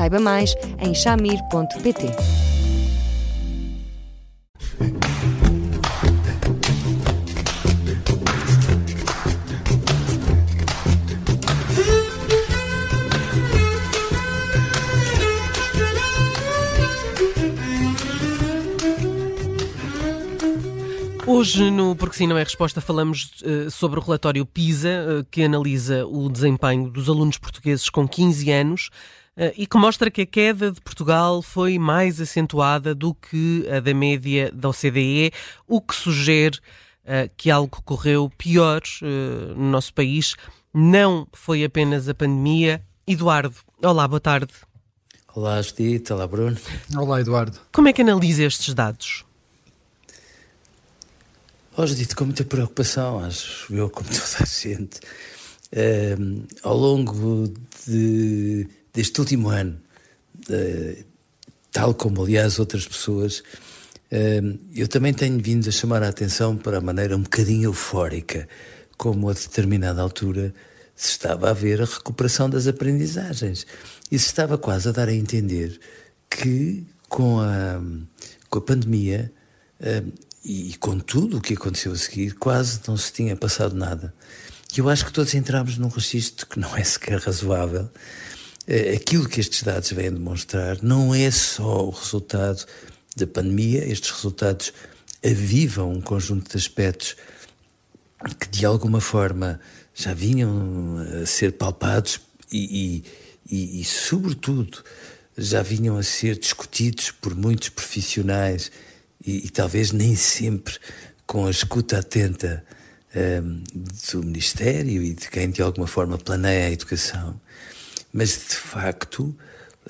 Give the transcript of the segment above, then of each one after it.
Saiba mais em chamir.pt. Hoje, no Porque Sim Não é Resposta, falamos uh, sobre o relatório PISA, uh, que analisa o desempenho dos alunos portugueses com 15 anos e que mostra que a queda de Portugal foi mais acentuada do que a da média da OCDE, o que sugere que algo correu pior no nosso país. Não foi apenas a pandemia. Eduardo, olá, boa tarde. Olá, Judite. Olá, Bruno. Olá, Eduardo. Como é que analisa estes dados? Hoje dito com muita preocupação, acho eu, como toda a gente, uh, ao longo de, deste último ano, uh, tal como aliás outras pessoas, uh, eu também tenho vindo a chamar a atenção para a maneira um bocadinho eufórica como a determinada altura se estava a ver a recuperação das aprendizagens e se estava quase a dar a entender que com a, com a pandemia e, com tudo o que aconteceu a seguir, quase não se tinha passado nada. E eu acho que todos entramos num registro que não é sequer razoável. Eh, aquilo que estes dados vêm demonstrar não é só o resultado da pandemia, estes resultados avivam um conjunto de aspectos que de alguma forma já vinham a ser palpados e, e, e, e sobretudo, já vinham a ser discutidos por muitos profissionais e, talvez nem sempre com a escuta atenta um, do Ministério e de quem de alguma forma planeia a educação, mas de facto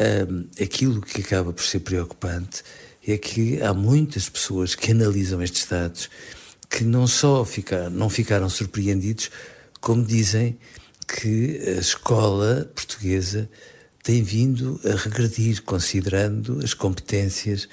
um, aquilo que acaba por ser preocupante é que há muitas pessoas que analisam estes dados que não só ficar, não ficaram surpreendidos, como dizem que a escola portuguesa tem vindo a regredir, considerando as competências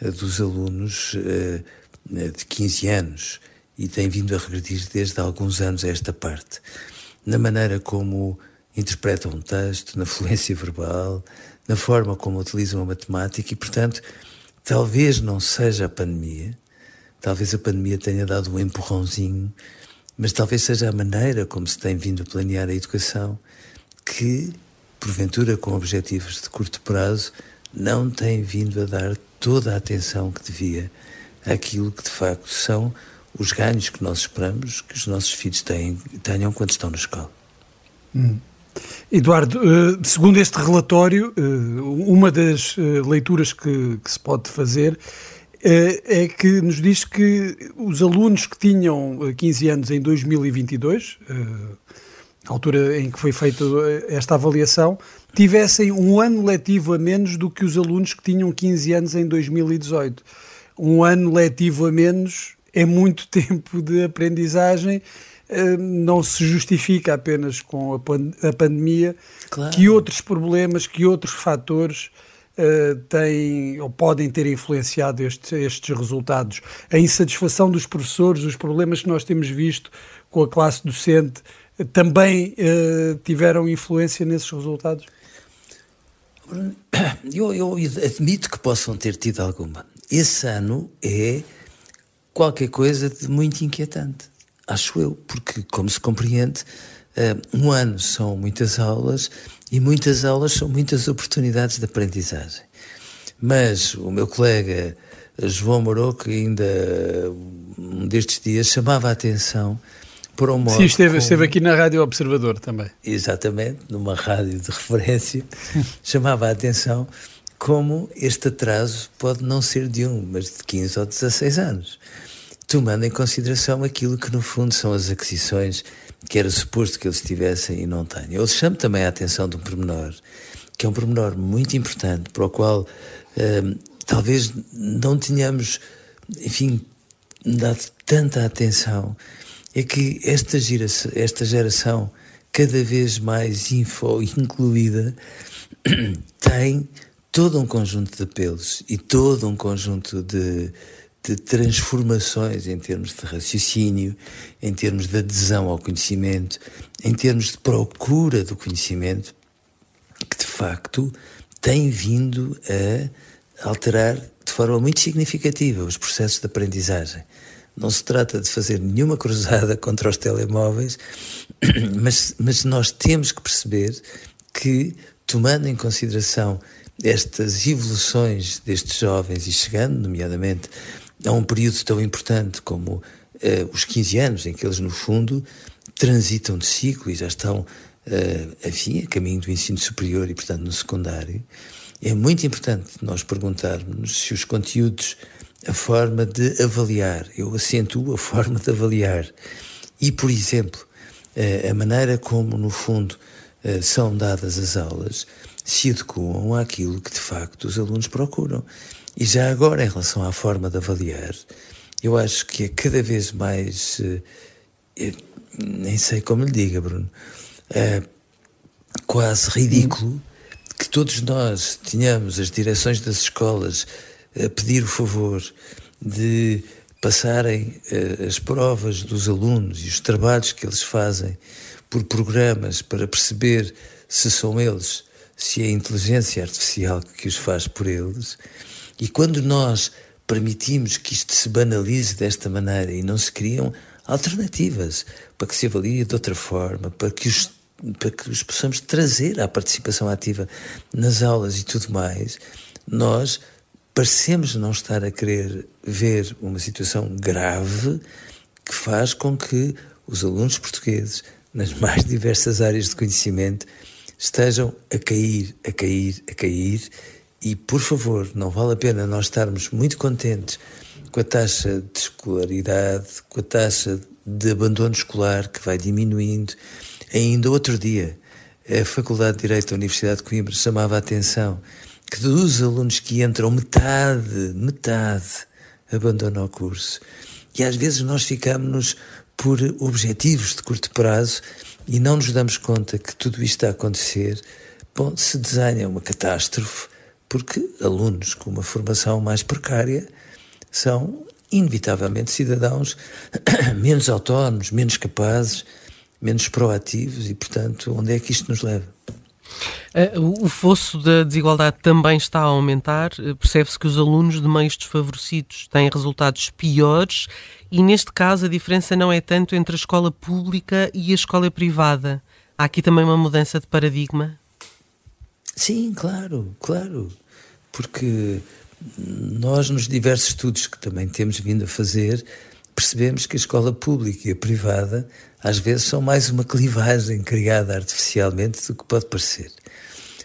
eh, dos alunos eh, de 15 anos e tem vindo a regredir desde há alguns anos a esta parte. Na maneira como interpretam um texto, na fluência verbal, na forma como utilizam a matemática e, portanto, talvez não seja a pandemia, talvez a pandemia tenha dado um empurrãozinho, mas talvez seja a maneira como se tem vindo a planear a educação que, porventura com objetivos de curto prazo, não tem vindo a dar toda a atenção que devia àquilo que de facto são os ganhos que nós esperamos que os nossos filhos tenham quando estão na escola. Hum. Eduardo, eh, segundo este relatório, eh, uma das eh, leituras que, que, se pode fazer é que nos diz que os alunos que tinham 15 anos em 2022, a altura em que foi feita esta avaliação, tivessem um ano letivo a menos do que os alunos que tinham 15 anos em 2018. Um ano letivo a menos é muito tempo de aprendizagem, não se justifica apenas com a, pandemia, claro. que outros problemas, que outros fatores uh, têm ou podem ter influenciado estes, estes resultados. A insatisfação dos professores, os problemas que nós temos visto com a classe docente, também uh, tiveram influência nesses resultados? Eu, eu, admito que possam ter tido alguma. Esse ano é qualquer coisa de muito inquietante, acho eu, porque, como se compreende, uh, um ano são muitas aulas e muitas aulas são muitas oportunidades de aprendizagem. Mas o meu colega João Moroco, ainda um destes dias, chamava a atenção por um modo. Sim, esteve, como... esteve aqui na Rádio Observador também. Exatamente, numa rádio de referência, chamava a atenção como este atraso pode não ser de um, mas de 15 ou 16 anos, tomando em consideração aquilo que no fundo são as aquisições que era suposto que eles tivessem e não têm. Eu chamo também a atenção de um pormenor, que é um pormenor muito importante, para o qual uh, talvez não tenhamos, enfim, dado tanta atenção, é que esta geração, esta geração cada vez mais info incluída tem todo um conjunto de apelos e todo um conjunto de, de transformações em termos de raciocínio, em termos de adesão ao conhecimento, em termos de procura do conhecimento, que de facto tem vindo a alterar de forma muito significativa os processos de aprendizagem. Não se trata de fazer nenhuma cruzada contra os telemóveis, mas, mas nós temos que perceber que, tomando em consideração estas evoluções destes jovens e chegando, nomeadamente, a um período tão importante como uh, os 15 anos, em que eles, no fundo, transitam de ciclo e já estão, uh, enfim, a caminho do ensino superior e, portanto, no secundário, é muito importante nós perguntarmos se os conteúdos a forma de avaliar, eu acentuo a forma de avaliar. E, por exemplo, eh, a maneira como, no fundo, são dadas as aulas se adequam àquilo que, de facto, os alunos procuram. E já agora, em relação à forma de avaliar, eu acho que é cada vez mais. Eh, nem sei como lhe diga, Bruno. É quase ridículo que todos nós tenhamos as direções das escolas a pedir o favor de passarem as provas dos alunos e os trabalhos que eles fazem por programas para perceber se são eles, se é a inteligência artificial que os faz por eles. E quando nós permitimos que isto se banalize desta maneira e não se criam alternativas para que se avalie de outra forma, para que os para que os possamos trazer à participação ativa nas aulas e tudo mais, nós parecemos não estar a querer ver uma situação grave que faz com que os alunos portugueses, nas mais diversas áreas de conhecimento, estejam a cair, a cair, a cair. E, por favor, não vale a pena nós estarmos muito contentes com a taxa de escolaridade, com a taxa de abandono escolar que vai diminuindo. Ainda outro dia, a Faculdade de Direito da Universidade de Coimbra chamava a atenção que dos alunos que entram, metade, metade abandonam o curso. E às vezes nós ficamos por objetivos de curto prazo e não nos damos conta que tudo isto está a acontecer. Bom, se desenha uma catástrofe, porque alunos com uma formação mais precária são inevitavelmente cidadãos menos autónomos, menos capazes, menos proativos e, portanto, onde é que isto nos leva? Eh, o fosso da desigualdade também está a aumentar. Eh, percebe-se que os alunos de meios desfavorecidos têm resultados piores e, neste caso, a diferença não é tanto entre a escola pública e a escola privada. Há aqui também uma mudança de paradigma? Sim, claro, claro. Porque nós, nos diversos estudos que também temos vindo a fazer, percebemos que a escola pública e a privada às vezes são mais uma clivagem criada artificialmente do que pode parecer.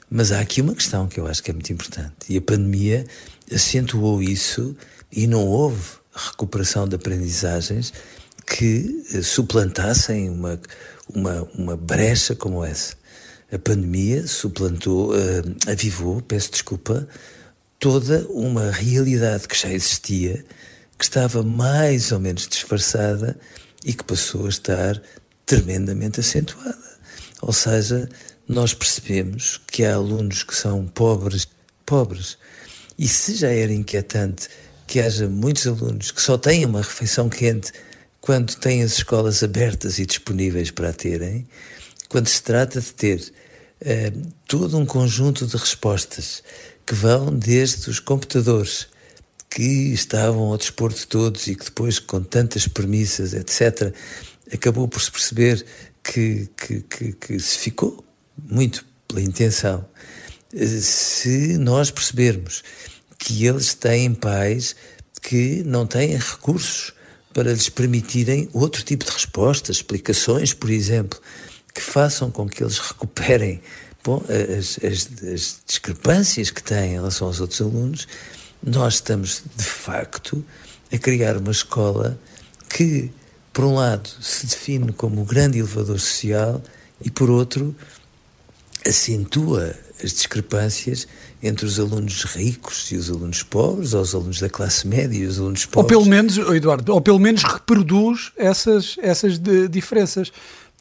Mas há aqui uma questão que eu acho que é muito importante e a pandemia acentuou isso e não houve recuperação de aprendizagens que eh, suplantassem uma, uma, uma brecha como essa. A pandemia suplantou, uh, avivou, peço desculpa, toda uma realidade que já existia que estava mais ou menos disfarçada e que passou a estar tremendamente acentuada. Ou seja, nós percebemos que há alunos que são pobres, pobres. E se já era inquietante que haja muitos alunos que só têm uma refeição quente quando têm as escolas abertas e disponíveis para a terem, quando se trata de ter eh, todo um conjunto de respostas que vão desde os computadores que estavam ao dispor de todos e que depois, com tantas premissas, etc., acabou por se perceber que, que, que, que se ficou muito pela intenção. Se nós percebermos que eles têm pais que não têm recursos para lhes permitirem outro tipo de respostas, explicações, por exemplo, que façam com que eles recuperem bom, as, as, as discrepâncias que têm em relação aos outros alunos, nós estamos, de facto, a criar uma escola que, por um lado, se define como o grande elevador social e, por outro, acentua as discrepâncias entre os alunos ricos e os alunos pobres, ou os alunos da classe média e os alunos pobres. Ou pelo menos, Eduardo, ou pelo menos reproduz essas, essas diferenças.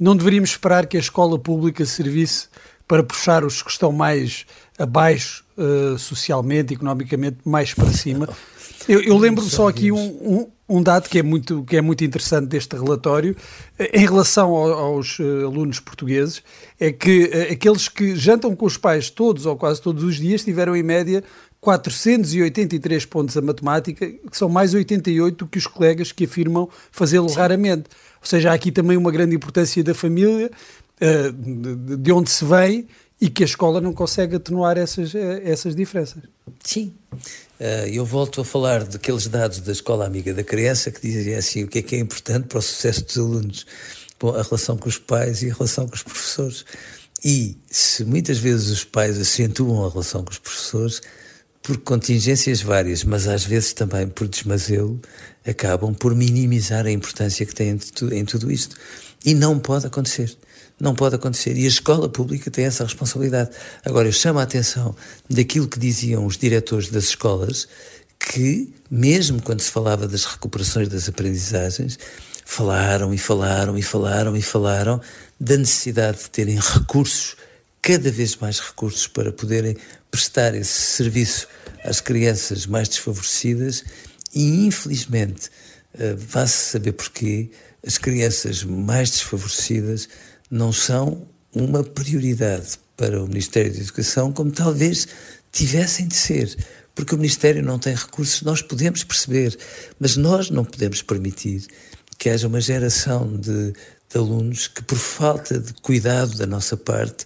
Não deveríamos esperar que a escola pública servisse para puxar os que estão mais abaixo uh, socialmente, economicamente, mais para cima. Eu, eu lembro só aqui um, um, um, dado que é, muito, que é muito interessante deste relatório, eh, em relação ao, aos uh, alunos portugueses, é que aqueles que jantam com os pais todos ou quase todos os dias tiveram em média 483 pontos a matemática, que são mais 88 do que os colegas que afirmam fazê-lo raramente. Ou seja, há aqui também uma grande importância da família, uh, de onde se vem e que a escola não consegue atenuar essas, essas diferenças. Sim. Uh, eu volto a falar daqueles dados da Escola Amiga da Criança que dizem assim: o que é que é importante para o sucesso dos alunos? Bom, a relação com os pais e a relação com os professores. E se muitas vezes os pais acentuam a relação com os professores, por contingências várias, mas às vezes também por desmazelo, acabam por minimizar a importância que têm em tudo isto. E não pode acontecer. Não pode acontecer. E a escola pública tem essa responsabilidade. Agora, eu chamo a atenção daquilo que diziam os diretores das escolas, que, mesmo quando se falava das recuperações das aprendizagens, falaram e falaram e falaram e falaram da necessidade de terem recursos, cada vez mais recursos, para poderem prestar esse serviço às crianças mais desfavorecidas e, infelizmente, uh, vá-se saber porquê, as crianças mais desfavorecidas não são uma prioridade para o Ministério da Educação, como talvez tivessem de ser, porque o Ministério não tem recursos, nós podemos perceber, mas nós não podemos permitir que haja uma geração de, de alunos que, por falta de cuidado da nossa parte,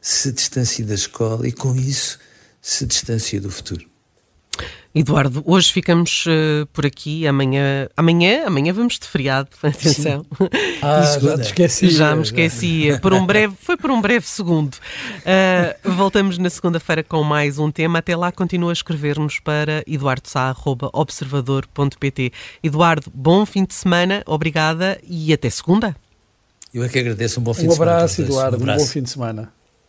se distancie da escola e, com isso, se distancia do futuro. Eduardo, hoje ficamos uh, por aqui. Amanhã, amanhã, amanhã vamos de feriado. Atenção. Ah, já te esqueci. Já me esqueci. Por um breve, foi por um breve segundo. Uh, voltamos na segunda-feira com mais um tema. Até lá, continua a escrever-nos para eduardosá.observador.pt. Eduardo, bom fim de semana. Obrigada e até segunda. Eu é que agradeço. Um bom fim um de semana. Abraço, Eduardo. Um, abraço, Eduardo. Um bom fim de semana.